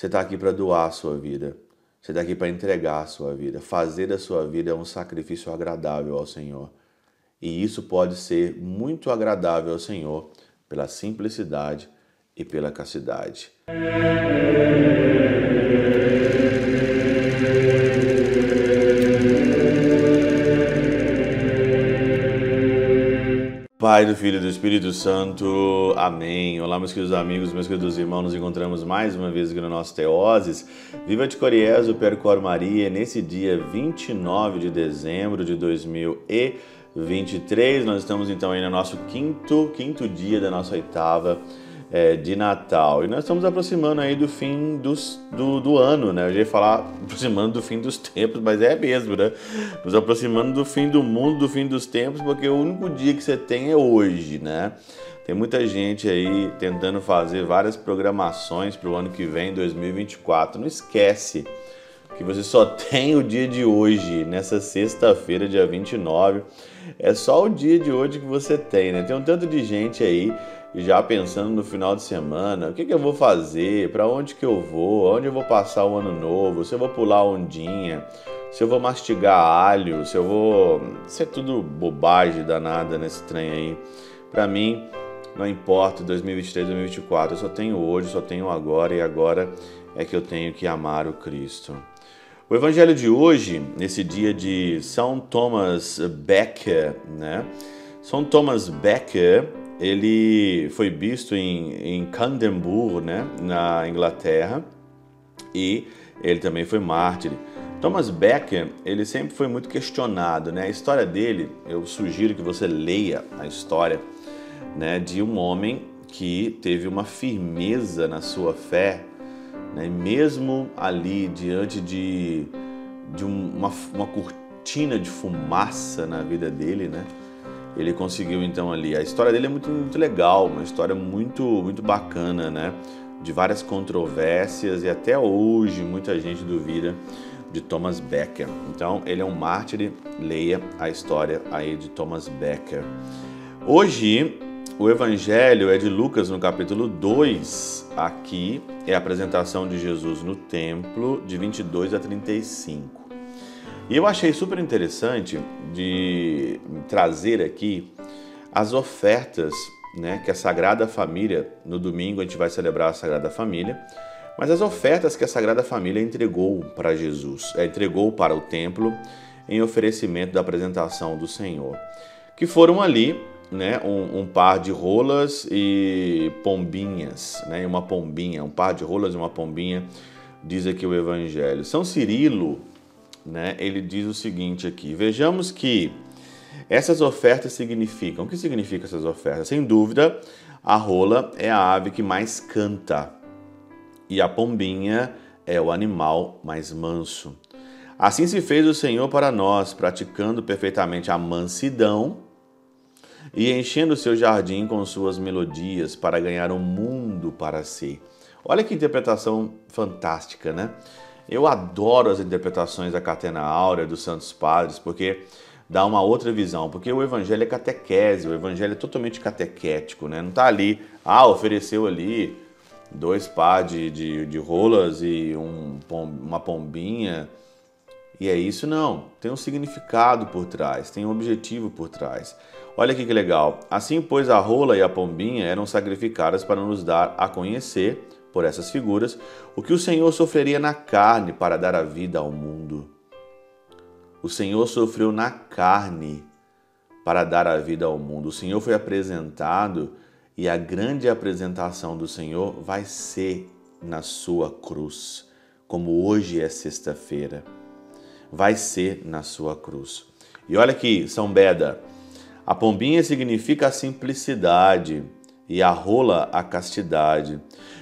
Você está aqui para doar a sua vida. Você está aqui para entregar a sua vida. Fazer da sua vida um sacrifício agradável ao Senhor. E isso pode ser muito agradável ao Senhor pela simplicidade e pela castidade. Pai, do Filho e do Espírito Santo. Amém. Olá, meus queridos amigos, meus queridos irmãos. Nos encontramos mais uma vez aqui no nosso Teoses. Viva de Coriezo, Percor Maria, nesse dia 29 de dezembro de 2023. Nós estamos então aí no nosso quinto, quinto dia da nossa oitava é, de Natal. E nós estamos aproximando aí do fim dos, do, do ano, né? Eu ia falar aproximando do fim dos tempos, mas é mesmo, né? Nos aproximando do fim do mundo, do fim dos tempos, porque o único dia que você tem é hoje, né? Tem muita gente aí tentando fazer várias programações para o ano que vem, 2024. Não esquece que você só tem o dia de hoje, nessa sexta-feira, dia 29. É só o dia de hoje que você tem, né? Tem um tanto de gente aí já pensando no final de semana, o que, que eu vou fazer, para onde que eu vou, onde eu vou passar o ano novo, se eu vou pular ondinha, se eu vou mastigar alho, se eu vou... Isso é tudo bobagem danada nesse trem aí. Para mim, não importa 2023, 2024, eu só tenho hoje, só tenho agora e agora é que eu tenho que amar o Cristo. O evangelho de hoje, nesse dia de São Thomas Becker, né? São Thomas Becker, ele foi visto em, em né, na Inglaterra, e ele também foi mártir. Thomas Becker, ele sempre foi muito questionado, né? A história dele, eu sugiro que você leia a história, né, de um homem que teve uma firmeza na sua fé, né, mesmo ali diante de, de uma, uma cortina de fumaça na vida dele, né? ele conseguiu então ali. A história dele é muito, muito legal, uma história muito, muito bacana, né? De várias controvérsias e até hoje muita gente duvida de Thomas Becker. Então ele é um mártir, leia a história aí de Thomas Becker. Hoje o evangelho é de Lucas no capítulo 2. Aqui é a apresentação de Jesus no templo de 22 a 35. E eu achei super interessante de trazer aqui as ofertas né, que a Sagrada Família, no domingo a gente vai celebrar a Sagrada Família, mas as ofertas que a Sagrada Família entregou para Jesus, é, entregou para o templo em oferecimento da apresentação do Senhor, que foram ali né, um, um, par de rolas e pombinhas, né, uma pombinha, um par de rolas e uma pombinha, diz aqui o Evangelho. São Cirilo, né, ele diz o seguinte aqui: vejamos que essas ofertas significam. O que significam essas ofertas? Sem dúvida, a rola é a ave que mais canta e a pombinha é o animal mais manso. Assim se fez o Senhor para nós, praticando perfeitamente a mansidão e enchendo seu jardim com suas melodias para ganhar o um mundo para si. Olha que interpretação fantástica, né? Eu adoro as interpretações da Catena Áurea, dos Santos Padres, porque dá uma outra visão, porque o evangelho é catequese, o evangelho é totalmente catequético, né? Não está ali, ah, ofereceu ali dois pá de, de, de rolas e um, uma pombinha, e é isso não, tem um significado por trás, tem um objetivo por trás. Olha aqui que legal. Assim, pois, a rola e a pombinha eram sacrificadas para nos dar a conhecer por essas figuras o que o Senhor sofreria na carne para dar a vida ao mundo. O Senhor sofreu na carne para dar a vida ao mundo. O Senhor foi apresentado e a grande apresentação do Senhor vai ser na sua cruz, como hoje é sexta-feira. Vai ser na sua cruz. E olha aqui, São Beda, a pombinha significa a simplicidade e a rola a castidade.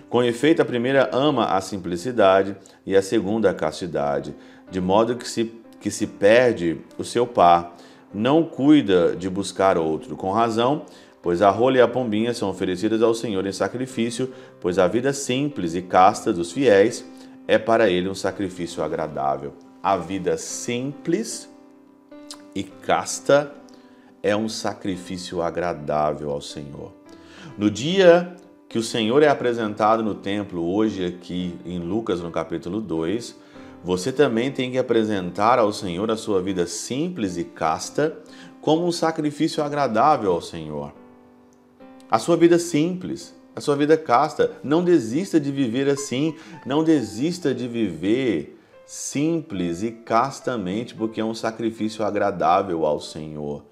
Com efeito, a primeira ama a simplicidade e a segunda a castidade, de modo que se, que se perde o seu par, não cuida de buscar outro. Com razão, pois a rola e a pombinha são oferecidas ao Senhor em sacrifício, pois a vida simples e casta dos fiéis é para ele um sacrifício agradável. A vida simples e casta é um sacrifício agradável ao Senhor. No dia que o Senhor é apresentado no templo hoje aqui em Lucas no capítulo 2, você também tem que apresentar ao Senhor a sua vida simples e casta como um sacrifício agradável ao Senhor. A sua vida simples, a sua vida casta. Não desista de viver assim, não desista de viver simples e castamente, porque é um sacrifício agradável ao Senhor.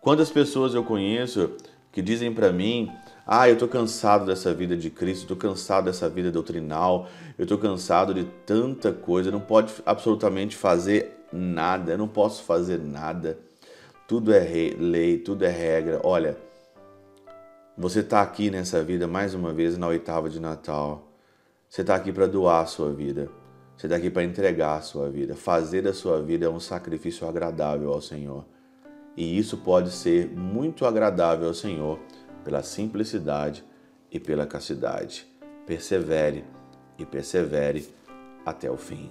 Quantas pessoas eu conheço que dizem para mim: ah, eu estou cansado dessa vida de Cristo, estou cansado dessa vida doutrinal, eu estou cansado de tanta coisa, não pode absolutamente fazer nada, eu não posso fazer nada. Tudo é lei, tudo é regra. Olha, você está aqui nessa vida mais uma vez na oitava de Natal. Você está aqui para doar a sua vida. Você está aqui para entregar a sua vida. Fazer da sua vida é um sacrifício agradável ao Senhor. E isso pode ser muito agradável ao Senhor pela simplicidade e pela castidade. Persevere e persevere até o fim.